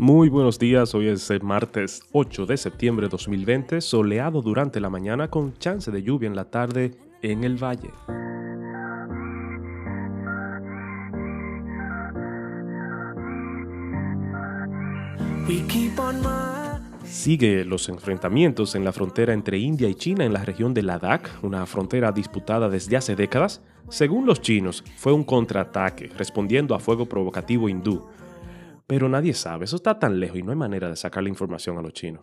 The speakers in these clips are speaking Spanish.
Muy buenos días, hoy es el martes 8 de septiembre de 2020, soleado durante la mañana con chance de lluvia en la tarde en el valle. Sigue los enfrentamientos en la frontera entre India y China en la región de Ladakh, una frontera disputada desde hace décadas. Según los chinos, fue un contraataque respondiendo a fuego provocativo hindú. Pero nadie sabe, eso está tan lejos y no hay manera de sacar la información a los chinos.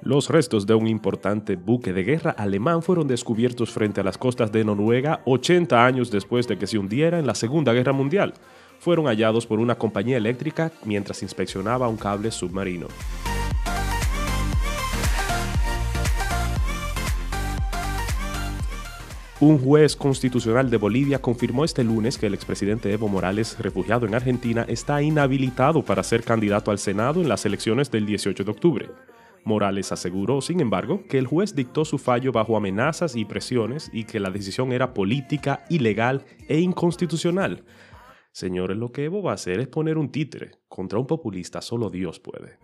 Los restos de un importante buque de guerra alemán fueron descubiertos frente a las costas de Noruega 80 años después de que se hundiera en la Segunda Guerra Mundial. Fueron hallados por una compañía eléctrica mientras inspeccionaba un cable submarino. Un juez constitucional de Bolivia confirmó este lunes que el expresidente Evo Morales, refugiado en Argentina, está inhabilitado para ser candidato al Senado en las elecciones del 18 de octubre. Morales aseguró, sin embargo, que el juez dictó su fallo bajo amenazas y presiones y que la decisión era política, ilegal e inconstitucional. Señores, lo que Evo va a hacer es poner un títere. Contra un populista solo Dios puede.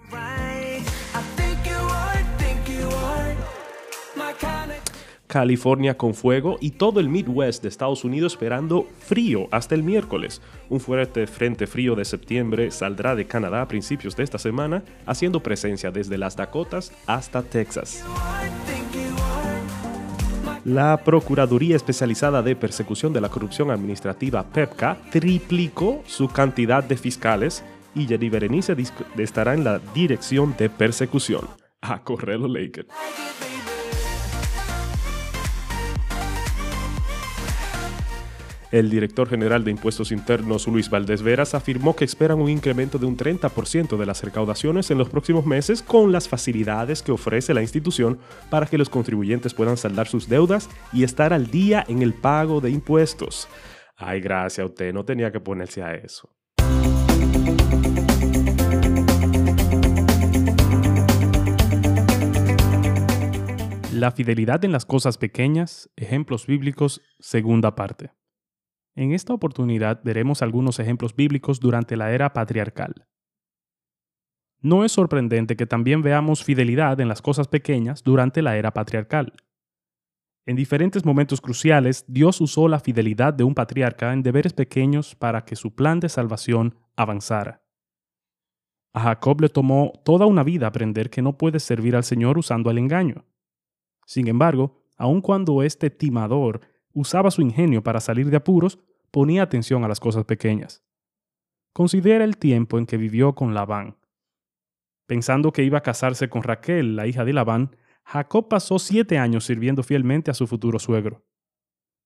California con fuego y todo el Midwest de Estados Unidos esperando frío hasta el miércoles. Un fuerte frente frío de septiembre saldrá de Canadá a principios de esta semana, haciendo presencia desde las Dakotas hasta Texas. La Procuraduría Especializada de Persecución de la Corrupción Administrativa PEPCA triplicó su cantidad de fiscales y Jenny Berenice estará en la dirección de persecución. A correr los Lakers. El director general de Impuestos Internos, Luis Valdés Veras, afirmó que esperan un incremento de un 30% de las recaudaciones en los próximos meses con las facilidades que ofrece la institución para que los contribuyentes puedan saldar sus deudas y estar al día en el pago de impuestos. Ay, gracias, usted no tenía que ponerse a eso. La fidelidad en las cosas pequeñas, ejemplos bíblicos, segunda parte. En esta oportunidad veremos algunos ejemplos bíblicos durante la era patriarcal. No es sorprendente que también veamos fidelidad en las cosas pequeñas durante la era patriarcal. En diferentes momentos cruciales, Dios usó la fidelidad de un patriarca en deberes pequeños para que su plan de salvación avanzara. A Jacob le tomó toda una vida aprender que no puede servir al Señor usando el engaño. Sin embargo, aun cuando este timador usaba su ingenio para salir de apuros, ponía atención a las cosas pequeñas. Considera el tiempo en que vivió con Labán. Pensando que iba a casarse con Raquel, la hija de Labán, Jacob pasó siete años sirviendo fielmente a su futuro suegro.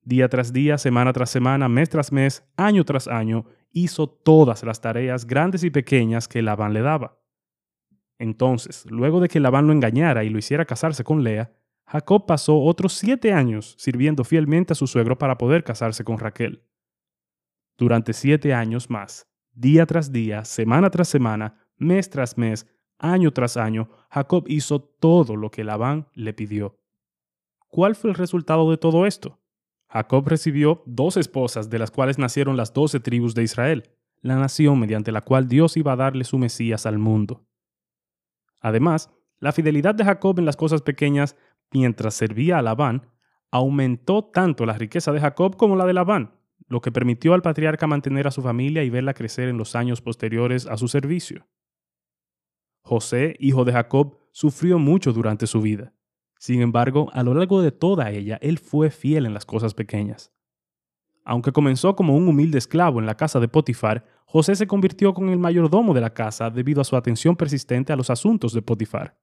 Día tras día, semana tras semana, mes tras mes, año tras año, hizo todas las tareas grandes y pequeñas que Labán le daba. Entonces, luego de que Labán lo engañara y lo hiciera casarse con Lea, Jacob pasó otros siete años sirviendo fielmente a su suegro para poder casarse con Raquel. Durante siete años más, día tras día, semana tras semana, mes tras mes, año tras año, Jacob hizo todo lo que Labán le pidió. ¿Cuál fue el resultado de todo esto? Jacob recibió dos esposas de las cuales nacieron las doce tribus de Israel, la nación mediante la cual Dios iba a darle su Mesías al mundo. Además, la fidelidad de Jacob en las cosas pequeñas mientras servía a Labán, aumentó tanto la riqueza de Jacob como la de Labán, lo que permitió al patriarca mantener a su familia y verla crecer en los años posteriores a su servicio. José, hijo de Jacob, sufrió mucho durante su vida. Sin embargo, a lo largo de toda ella, él fue fiel en las cosas pequeñas. Aunque comenzó como un humilde esclavo en la casa de Potifar, José se convirtió con el mayordomo de la casa debido a su atención persistente a los asuntos de Potifar.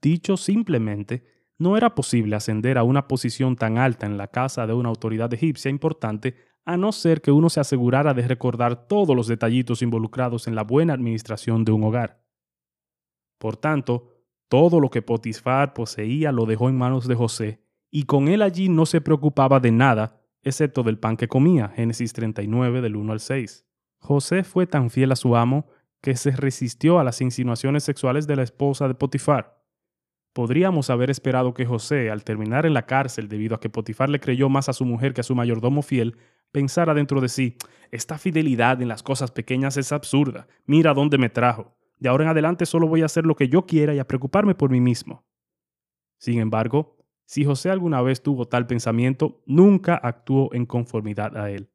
Dicho simplemente, no era posible ascender a una posición tan alta en la casa de una autoridad egipcia importante a no ser que uno se asegurara de recordar todos los detallitos involucrados en la buena administración de un hogar. Por tanto, todo lo que Potifar poseía lo dejó en manos de José, y con él allí no se preocupaba de nada, excepto del pan que comía, Génesis 39 del 1 al 6. José fue tan fiel a su amo que se resistió a las insinuaciones sexuales de la esposa de Potifar. Podríamos haber esperado que José, al terminar en la cárcel debido a que Potifar le creyó más a su mujer que a su mayordomo fiel, pensara dentro de sí, esta fidelidad en las cosas pequeñas es absurda, mira dónde me trajo, de ahora en adelante solo voy a hacer lo que yo quiera y a preocuparme por mí mismo. Sin embargo, si José alguna vez tuvo tal pensamiento, nunca actuó en conformidad a él.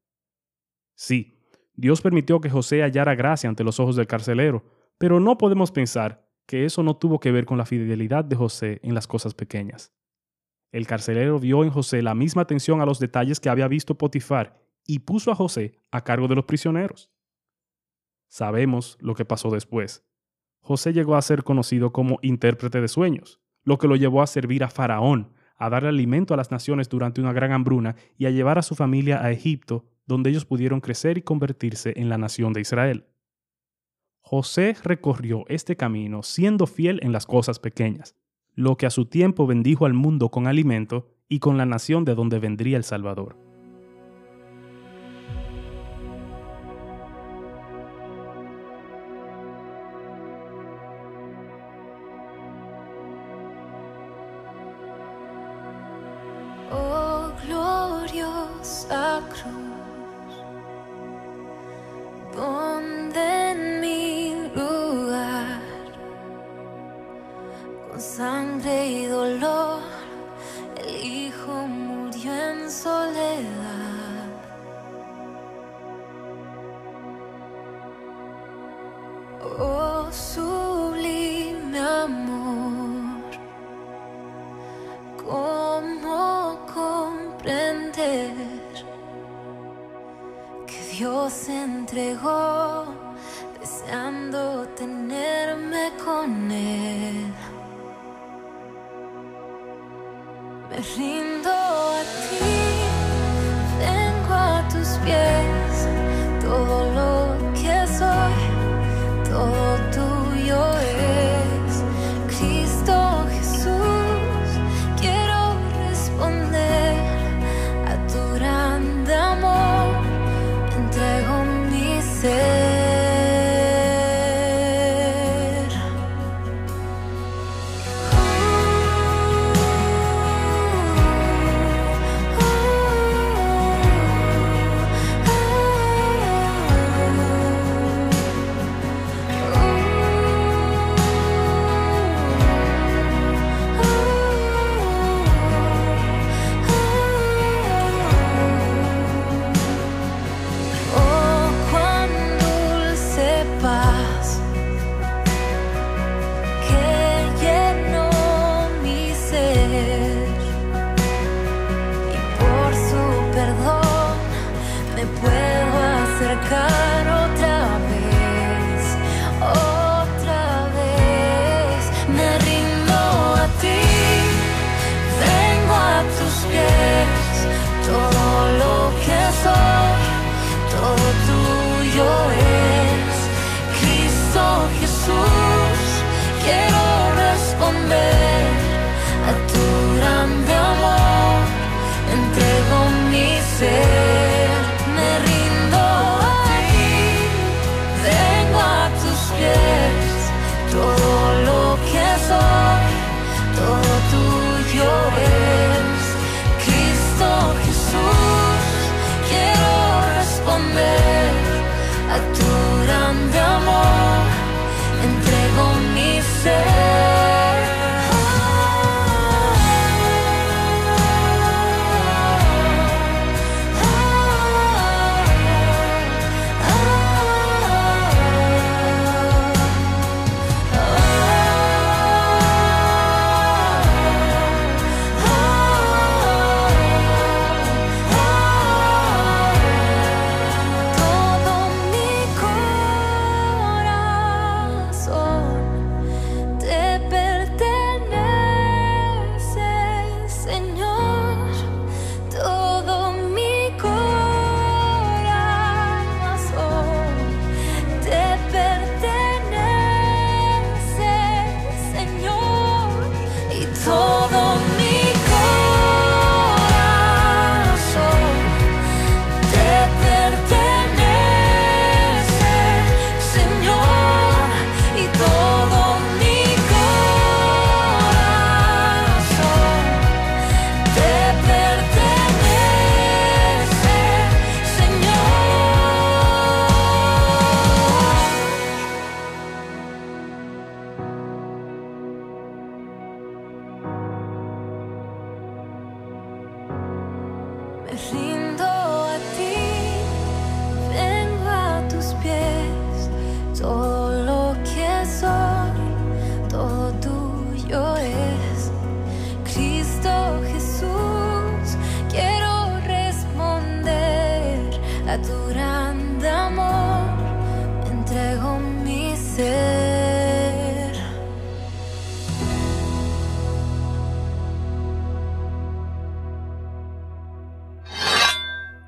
Sí, Dios permitió que José hallara gracia ante los ojos del carcelero, pero no podemos pensar que eso no tuvo que ver con la fidelidad de José en las cosas pequeñas. El carcelero vio en José la misma atención a los detalles que había visto Potifar y puso a José a cargo de los prisioneros. Sabemos lo que pasó después. José llegó a ser conocido como intérprete de sueños, lo que lo llevó a servir a Faraón, a darle alimento a las naciones durante una gran hambruna y a llevar a su familia a Egipto, donde ellos pudieron crecer y convertirse en la nación de Israel. José recorrió este camino siendo fiel en las cosas pequeñas, lo que a su tiempo bendijo al mundo con alimento y con la nación de donde vendría el Salvador. Oh, sublime amor, ¿cómo comprender que Dios se entregó deseando tenerme con Él? Me rindo come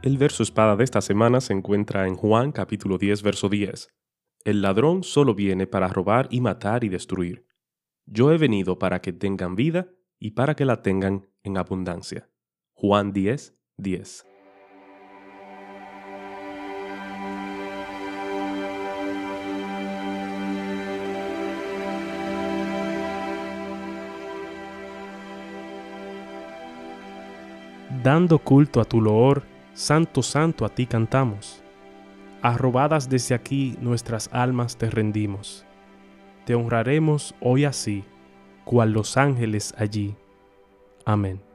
El verso espada de esta semana se encuentra en Juan capítulo 10, verso 10. El ladrón solo viene para robar y matar y destruir. Yo he venido para que tengan vida y para que la tengan en abundancia. Juan 10, 10. Dando culto a tu loor, Santo, Santo a ti cantamos. Arrobadas desde aquí nuestras almas te rendimos. Te honraremos hoy así, cual los ángeles allí. Amén.